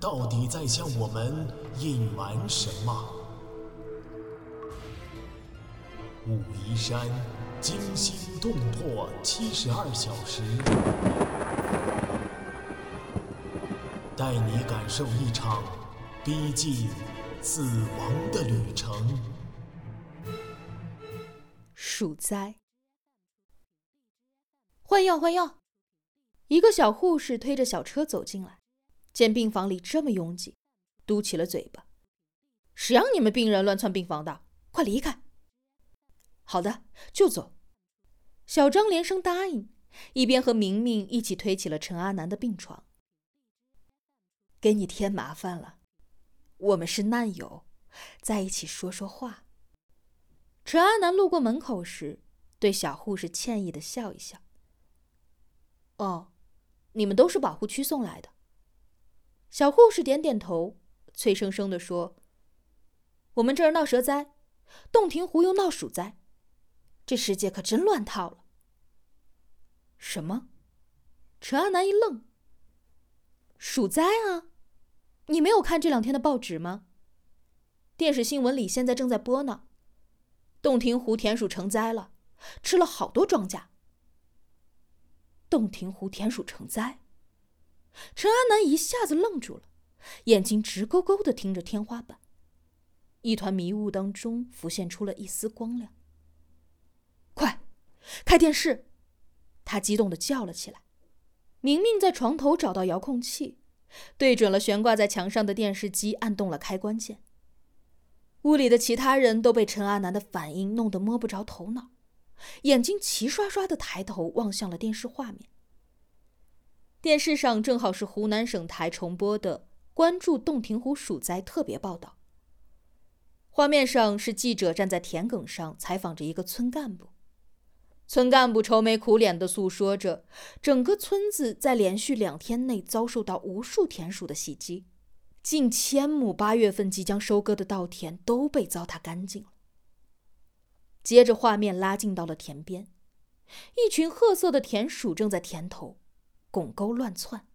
到底在向我们隐瞒什么？武夷山惊心动魄七十二小时，带你感受一场逼近死亡的旅程。鼠灾，换药换药！一个小护士推着小车走进来，见病房里这么拥挤，嘟起了嘴巴：“谁让你们病人乱窜病房的？快离开！”好的，就走。小张连声答应，一边和明明一起推起了陈阿南的病床。给你添麻烦了，我们是难友，在一起说说话。陈阿南路过门口时，对小护士歉意的笑一笑。哦，你们都是保护区送来的。小护士点点头，脆生生的说：“我们这儿闹蛇灾，洞庭湖又闹鼠灾。”这世界可真乱套了。什么？陈阿南一愣。鼠灾啊！你没有看这两天的报纸吗？电视新闻里现在正在播呢。洞庭湖田鼠成灾了，吃了好多庄稼。洞庭湖田鼠成灾？陈阿南一下子愣住了，眼睛直勾勾的盯着天花板。一团迷雾当中浮现出了一丝光亮。快，开电视！他激动的叫了起来。明明在床头找到遥控器，对准了悬挂在墙上的电视机，按动了开关键。屋里的其他人都被陈阿南的反应弄得摸不着头脑，眼睛齐刷刷的抬头望向了电视画面。电视上正好是湖南省台重播的关注洞庭湖鼠灾特别报道。画面上是记者站在田埂上采访着一个村干部。村干部愁眉苦脸地诉说着，整个村子在连续两天内遭受到无数田鼠的袭击，近千亩八月份即将收割的稻田都被糟蹋干净了。接着，画面拉近到了田边，一群褐色的田鼠正在田头拱沟乱窜，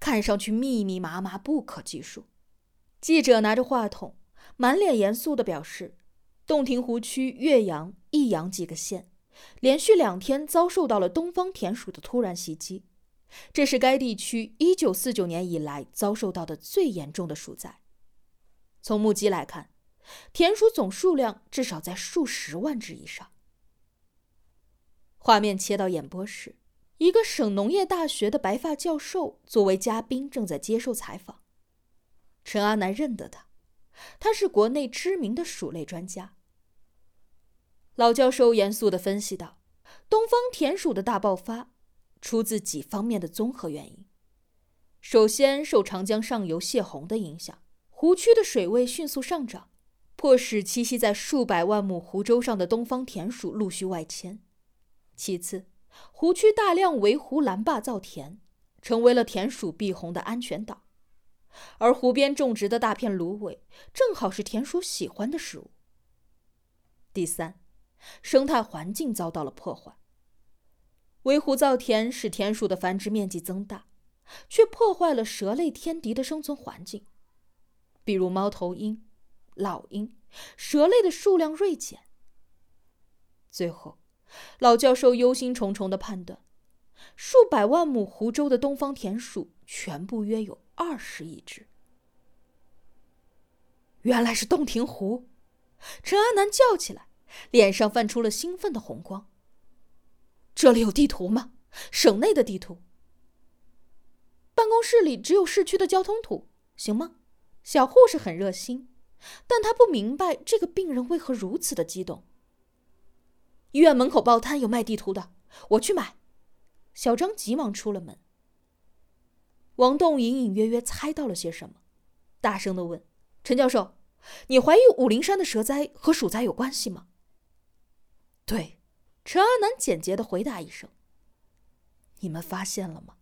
看上去密密麻麻不可计数。记者拿着话筒，满脸严肃地表示：“洞庭湖区岳阳、益阳几个县。”连续两天遭受到了东方田鼠的突然袭击，这是该地区1949年以来遭受到的最严重的鼠灾。从目击来看，田鼠总数量至少在数十万只以上。画面切到演播室，一个省农业大学的白发教授作为嘉宾正在接受采访。陈阿南认得他，他是国内知名的鼠类专家。老教授严肃地分析道：“东方田鼠的大爆发，出自几方面的综合原因。首先，受长江上游泄洪的影响，湖区的水位迅速上涨，迫使栖息在数百万亩湖洲上的东方田鼠陆续外迁。其次，湖区大量围湖拦坝造田，成为了田鼠避洪的安全岛，而湖边种植的大片芦苇，正好是田鼠喜欢的食物。第三。”生态环境遭到了破坏。围湖造田使田鼠的繁殖面积增大，却破坏了蛇类天敌的生存环境，比如猫头鹰、老鹰，蛇类的数量锐减。最后，老教授忧心忡忡地判断，数百万亩湖州的东方田鼠全部约有二十亿只。原来是洞庭湖！陈安南叫起来。脸上泛出了兴奋的红光。这里有地图吗？省内的地图。办公室里只有市区的交通图，行吗？小护士很热心，但她不明白这个病人为何如此的激动。医院门口报摊有卖地图的，我去买。小张急忙出了门。王栋隐隐约约猜到了些什么，大声的问：“陈教授，你怀疑武陵山的蛇灾和鼠灾有关系吗？”“对。”陈阿南简洁的回答一声。“你们发现了吗？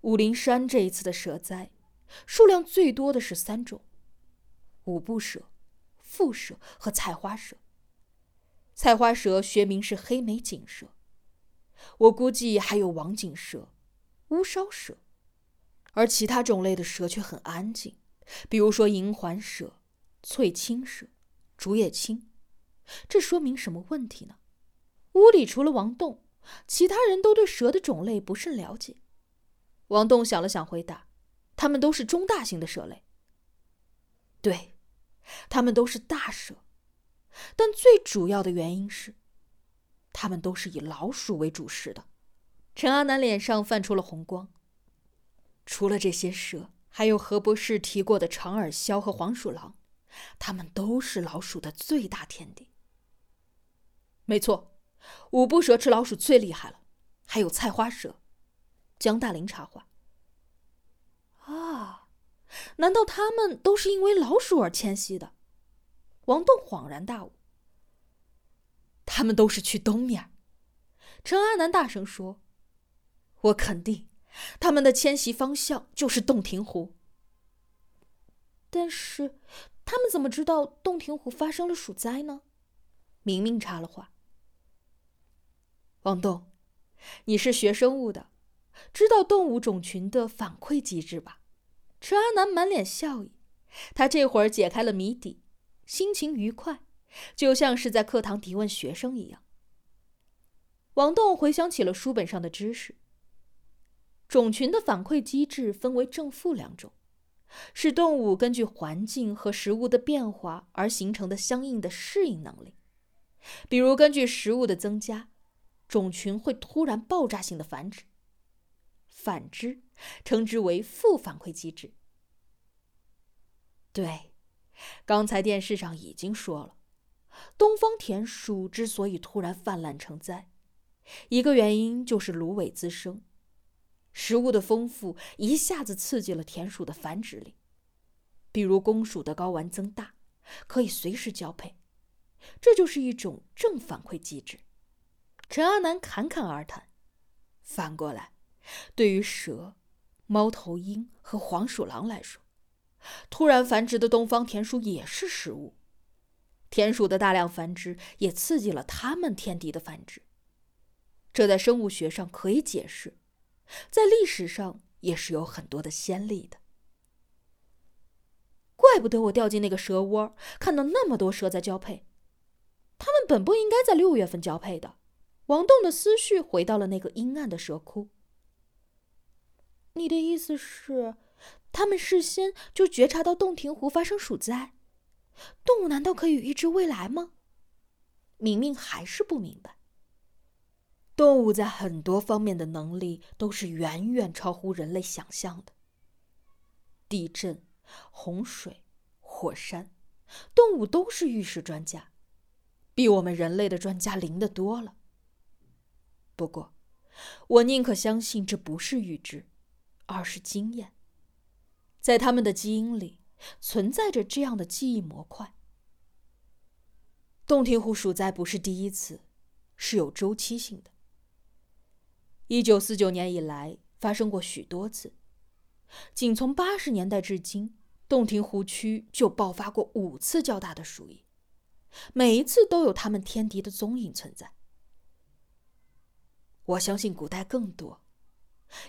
武陵山这一次的蛇灾，数量最多的是三种：五步蛇、腹蛇和菜花蛇。菜花蛇学名是黑眉锦蛇，我估计还有王锦蛇、乌梢蛇，而其他种类的蛇却很安静，比如说银环蛇、翠青蛇、竹叶青。这说明什么问题呢？屋里除了王栋，其他人都对蛇的种类不甚了解。王栋想了想，回答：“它们都是中大型的蛇类。对，它们都是大蛇。”但最主要的原因是，他们都是以老鼠为主食的。陈阿南脸上泛出了红光。除了这些蛇，还有何博士提过的长耳鸮和黄鼠狼，它们都是老鼠的最大天敌。没错，五步蛇吃老鼠最厉害了，还有菜花蛇。江大林插话：“啊，难道他们都是因为老鼠而迁徙的？”王栋恍然大悟：“他们都是去东面。”陈阿南大声说：“我肯定，他们的迁徙方向就是洞庭湖。但是，他们怎么知道洞庭湖发生了鼠灾呢？”明明插了话：“王栋，你是学生物的，知道动物种群的反馈机制吧？”陈阿南满脸笑意，他这会儿解开了谜底。心情愉快，就像是在课堂提问学生一样。王栋回想起了书本上的知识。种群的反馈机制分为正负两种，是动物根据环境和食物的变化而形成的相应的适应能力。比如，根据食物的增加，种群会突然爆炸性的繁殖；反之，称之为负反馈机制。对。刚才电视上已经说了，东方田鼠之所以突然泛滥成灾，一个原因就是芦苇滋生，食物的丰富一下子刺激了田鼠的繁殖力，比如公鼠的睾丸增大，可以随时交配，这就是一种正反馈机制。陈阿南侃侃而谈，反过来，对于蛇、猫头鹰和黄鼠狼来说。突然繁殖的东方田鼠也是食物，田鼠的大量繁殖也刺激了它们天敌的繁殖，这在生物学上可以解释，在历史上也是有很多的先例的。怪不得我掉进那个蛇窝，看到那么多蛇在交配，它们本不应该在六月份交配的。王栋的思绪回到了那个阴暗的蛇窟。你的意思是？他们事先就觉察到洞庭湖发生鼠灾，动物难道可以预知未来吗？明明还是不明白。动物在很多方面的能力都是远远超乎人类想象的。地震、洪水、火山，动物都是预示专家，比我们人类的专家灵的多了。不过，我宁可相信这不是预知，而是经验。在他们的基因里存在着这样的记忆模块。洞庭湖鼠灾不是第一次，是有周期性的。一九四九年以来发生过许多次，仅从八十年代至今，洞庭湖区就爆发过五次较大的鼠疫，每一次都有他们天敌的踪影存在。我相信古代更多，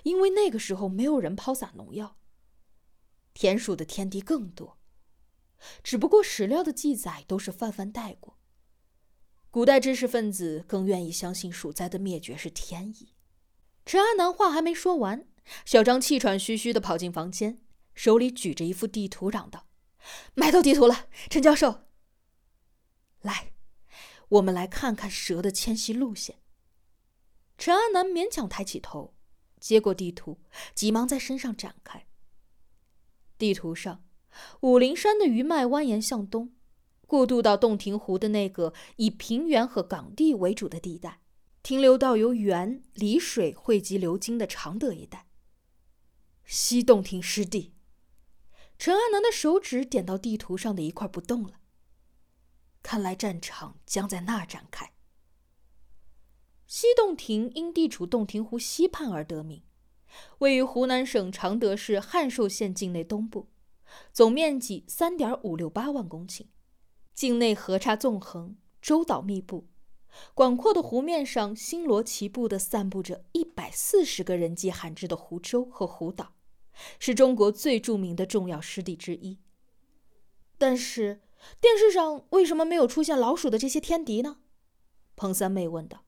因为那个时候没有人抛洒农药。田鼠的天敌更多，只不过史料的记载都是泛泛带过。古代知识分子更愿意相信鼠灾的灭绝是天意。陈阿南话还没说完，小张气喘吁吁地跑进房间，手里举着一幅地图，嚷道：“买到地图了，陈教授。来，我们来看看蛇的迁徙路线。”陈阿南勉强抬起头，接过地图，急忙在身上展开。地图上，武陵山的余脉蜿蜒向东，过渡到洞庭湖的那个以平原和岗地为主的地带，停留到由源离水汇集流经的常德一带。西洞庭湿地，陈安南的手指点到地图上的一块不动了。看来战场将在那展开。西洞庭因地处洞庭湖西畔而得名，位于湖南省常德市汉寿县境内东部，总面积三点五六八万公顷，境内河岔纵横，洲岛密布，广阔的湖面上星罗棋布地散布着一百四十个人迹罕至的湖洲和湖岛，是中国最著名的重要湿地之一。但是。电视上为什么没有出现老鼠的这些天敌呢？彭三妹问道。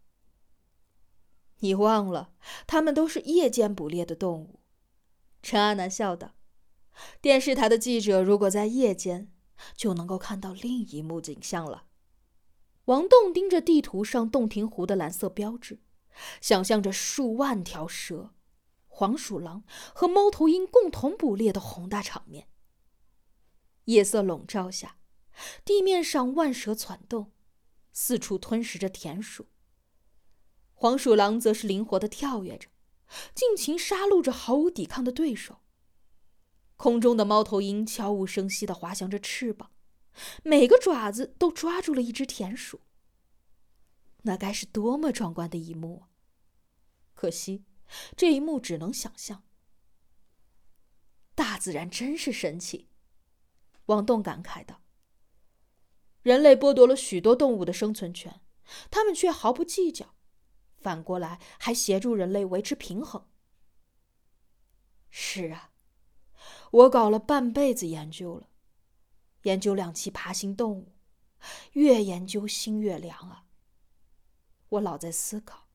你忘了，它们都是夜间捕猎的动物。陈阿南笑道。电视台的记者如果在夜间，就能够看到另一幕景象了。王栋盯着地图上洞庭湖的蓝色标志，想象着数万条蛇、黄鼠狼和猫头鹰共同捕猎的宏大场面。夜色笼罩下。地面上万蛇攒动，四处吞食着田鼠。黄鼠狼则是灵活的跳跃着，尽情杀戮着毫无抵抗的对手。空中的猫头鹰悄无声息的滑翔着翅膀，每个爪子都抓住了一只田鼠。那该是多么壮观的一幕啊！可惜，这一幕只能想象。大自然真是神奇，王栋感慨道。人类剥夺了许多动物的生存权，他们却毫不计较，反过来还协助人类维持平衡。是啊，我搞了半辈子研究了，研究两栖爬行动物，越研究心越凉啊。我老在思考，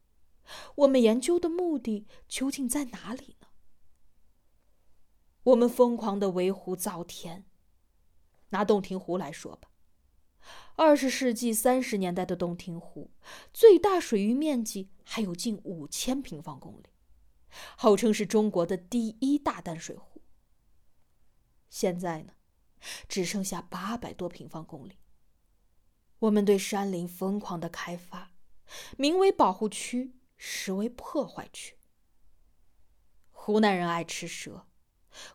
我们研究的目的究竟在哪里呢？我们疯狂的围湖造田，拿洞庭湖来说吧。二十世纪三十年代的洞庭湖，最大水域面积还有近五千平方公里，号称是中国的第一大淡水湖。现在呢，只剩下八百多平方公里。我们对山林疯狂的开发，名为保护区，实为破坏区。湖南人爱吃蛇，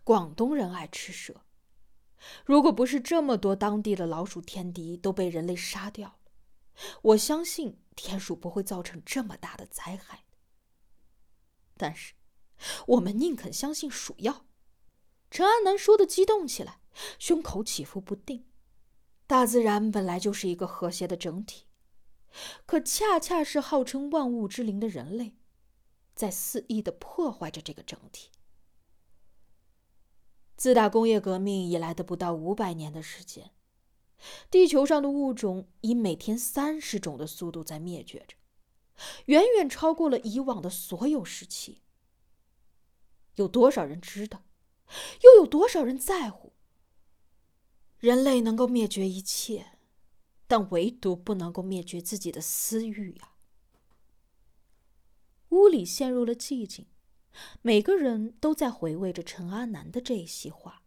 广东人爱吃蛇。如果不是这么多当地的老鼠天敌都被人类杀掉了，我相信田鼠不会造成这么大的灾害。但是，我们宁肯相信鼠药。陈安南说的激动起来，胸口起伏不定。大自然本来就是一个和谐的整体，可恰恰是号称万物之灵的人类，在肆意的破坏着这个整体。自打工业革命以来的不到五百年的时间，地球上的物种以每天三十种的速度在灭绝着，远远超过了以往的所有时期。有多少人知道？又有多少人在乎？人类能够灭绝一切，但唯独不能够灭绝自己的私欲呀！屋里陷入了寂静。每个人都在回味着陈阿南的这一席话。